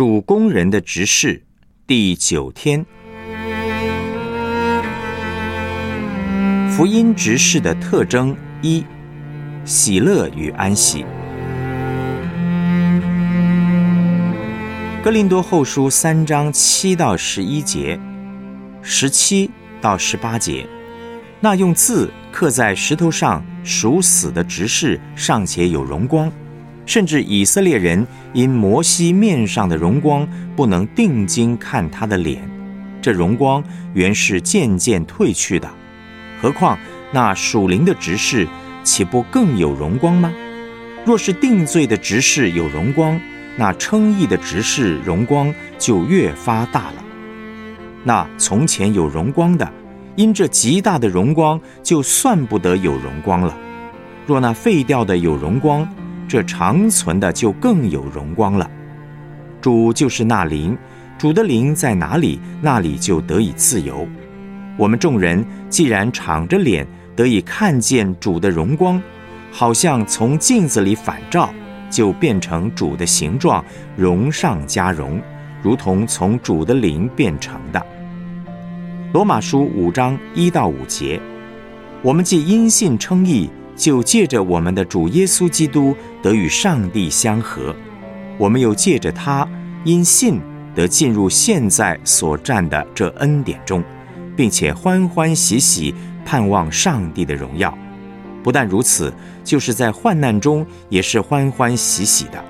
主工人的执事第九天，福音执事的特征一：喜乐与安息。哥林多后书三章七到十一节，十七到十八节，那用字刻在石头上属死的执事尚且有荣光。甚至以色列人因摩西面上的荣光不能定睛看他的脸，这荣光原是渐渐褪去的。何况那属灵的执事，岂不更有荣光吗？若是定罪的执事有荣光，那称义的执事荣光就越发大了。那从前有荣光的，因这极大的荣光，就算不得有荣光了。若那废掉的有荣光，这长存的就更有荣光了。主就是那灵，主的灵在哪里，那里就得以自由。我们众人既然敞着脸得以看见主的荣光，好像从镜子里反照，就变成主的形状，荣上加荣，如同从主的灵变成的。罗马书五章一到五节，我们既因信称义。就借着我们的主耶稣基督得与上帝相合，我们又借着他因信得进入现在所占的这恩典中，并且欢欢喜喜盼望上帝的荣耀。不但如此，就是在患难中也是欢欢喜喜的，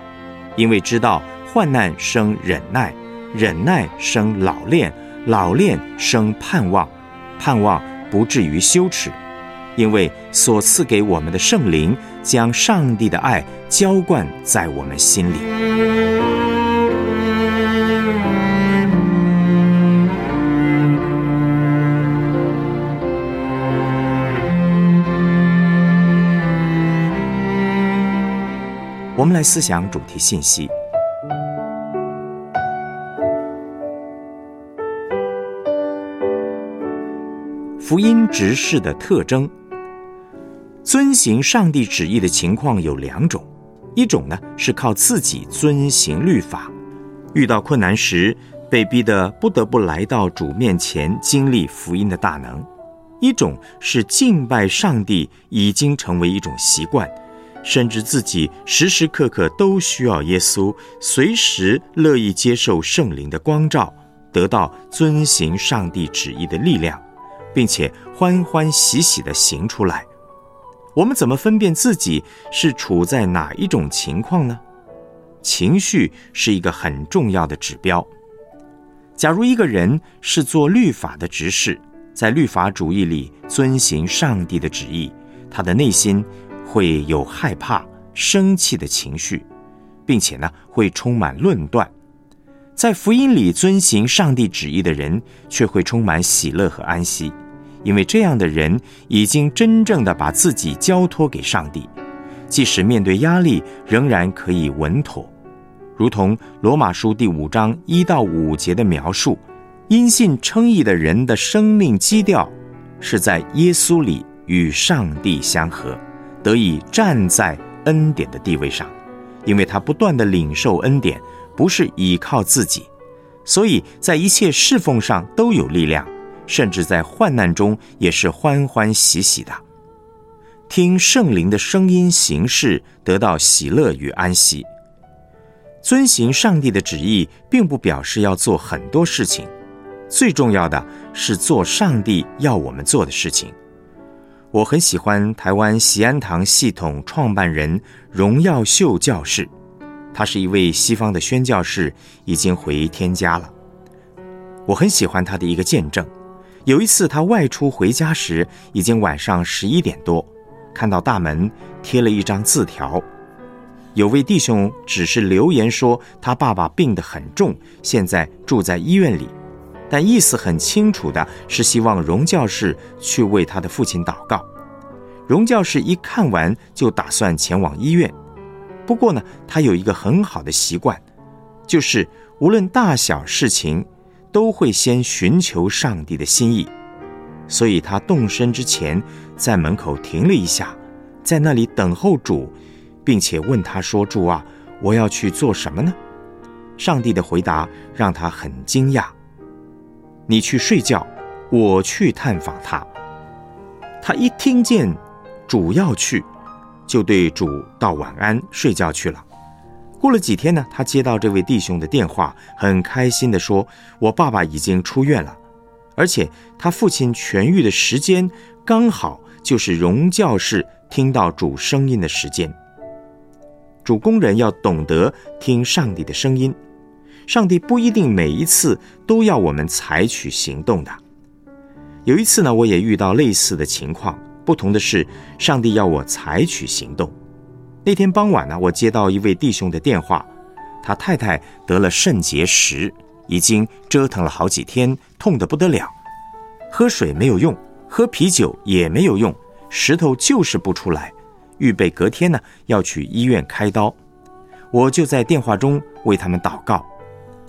因为知道患难生忍耐，忍耐生老练，老练生盼望，盼望不至于羞耻。因为所赐给我们的圣灵，将上帝的爱浇灌在我们心里。我们来思想主题信息：福音执事的特征。遵行上帝旨意的情况有两种，一种呢是靠自己遵行律法，遇到困难时被逼得不得不来到主面前经历福音的大能；一种是敬拜上帝已经成为一种习惯，甚至自己时时刻刻都需要耶稣，随时乐意接受圣灵的光照，得到遵行上帝旨意的力量，并且欢欢喜喜地行出来。我们怎么分辨自己是处在哪一种情况呢？情绪是一个很重要的指标。假如一个人是做律法的执事，在律法主义里遵行上帝的旨意，他的内心会有害怕、生气的情绪，并且呢会充满论断；在福音里遵行上帝旨意的人，却会充满喜乐和安息。因为这样的人已经真正的把自己交托给上帝，即使面对压力，仍然可以稳妥。如同罗马书第五章一到五节的描述，因信称义的人的生命基调是在耶稣里与上帝相合，得以站在恩典的地位上。因为他不断的领受恩典，不是依靠自己，所以在一切侍奉上都有力量。甚至在患难中也是欢欢喜喜的，听圣灵的声音行事，得到喜乐与安息。遵行上帝的旨意，并不表示要做很多事情，最重要的是做上帝要我们做的事情。我很喜欢台湾喜安堂系统创办人荣耀秀教士，他是一位西方的宣教士，已经回天家了。我很喜欢他的一个见证。有一次，他外出回家时，已经晚上十一点多，看到大门贴了一张字条，有位弟兄只是留言说他爸爸病得很重，现在住在医院里，但意思很清楚的是希望荣教士去为他的父亲祷告。荣教士一看完就打算前往医院，不过呢，他有一个很好的习惯，就是无论大小事情。都会先寻求上帝的心意，所以他动身之前，在门口停了一下，在那里等候主，并且问他说：“主啊，我要去做什么呢？”上帝的回答让他很惊讶。你去睡觉，我去探访他。他一听见主要去，就对主道晚安，睡觉去了。过了几天呢，他接到这位弟兄的电话，很开心地说：“我爸爸已经出院了，而且他父亲痊愈的时间刚好就是荣教士听到主声音的时间。主工人要懂得听上帝的声音，上帝不一定每一次都要我们采取行动的。有一次呢，我也遇到类似的情况，不同的是，上帝要我采取行动。”那天傍晚呢，我接到一位弟兄的电话，他太太得了肾结石，已经折腾了好几天，痛得不得了。喝水没有用，喝啤酒也没有用，石头就是不出来。预备隔天呢要去医院开刀，我就在电话中为他们祷告。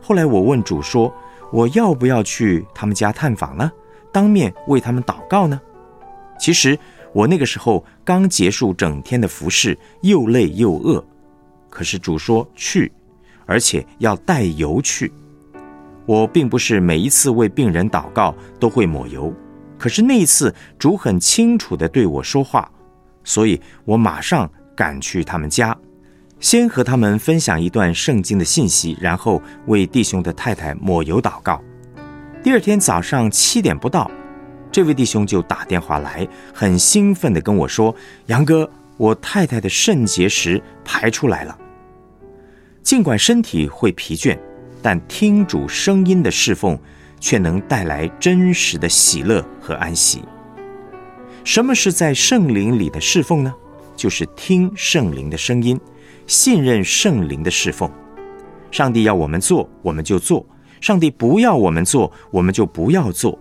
后来我问主说：“我要不要去他们家探访呢？当面为他们祷告呢？”其实。我那个时候刚结束整天的服侍，又累又饿。可是主说去，而且要带油去。我并不是每一次为病人祷告都会抹油，可是那一次主很清楚地对我说话，所以我马上赶去他们家，先和他们分享一段圣经的信息，然后为弟兄的太太抹油祷告。第二天早上七点不到。这位弟兄就打电话来，很兴奋地跟我说：“杨哥，我太太的肾结石排出来了。尽管身体会疲倦，但听主声音的侍奉却能带来真实的喜乐和安息。什么是在圣灵里的侍奉呢？就是听圣灵的声音，信任圣灵的侍奉。上帝要我们做，我们就做；上帝不要我们做，我们就不要做。”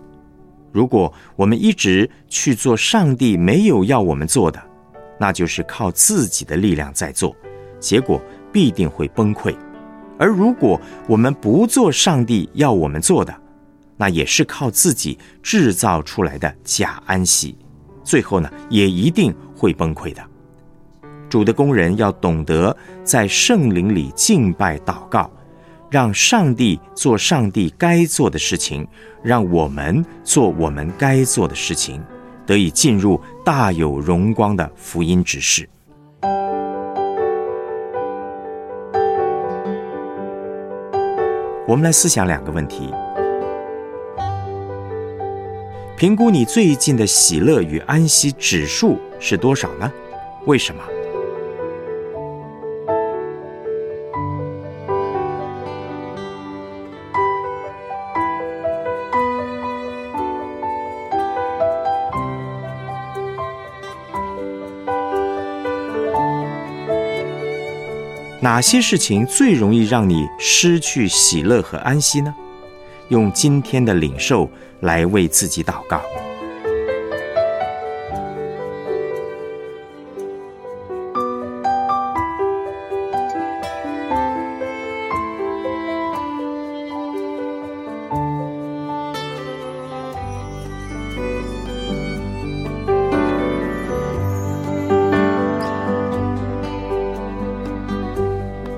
如果我们一直去做上帝没有要我们做的，那就是靠自己的力量在做，结果必定会崩溃；而如果我们不做上帝要我们做的，那也是靠自己制造出来的假安息，最后呢，也一定会崩溃的。主的工人要懂得在圣灵里敬拜祷告。让上帝做上帝该做的事情，让我们做我们该做的事情，得以进入大有荣光的福音指示。我们来思想两个问题：评估你最近的喜乐与安息指数是多少呢？为什么？哪些事情最容易让你失去喜乐和安息呢？用今天的领受来为自己祷告。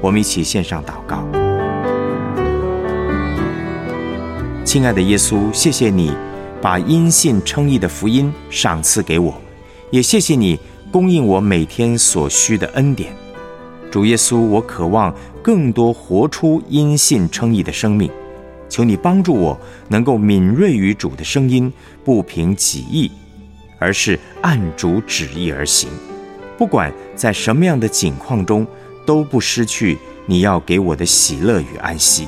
我们一起献上祷告，亲爱的耶稣，谢谢你把因信称义的福音赏赐给我，也谢谢你供应我每天所需的恩典。主耶稣，我渴望更多活出因信称义的生命，求你帮助我能够敏锐于主的声音，不凭己意，而是按主旨意而行。不管在什么样的境况中。都不失去你要给我的喜乐与安息。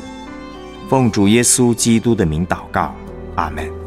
奉主耶稣基督的名祷告，阿门。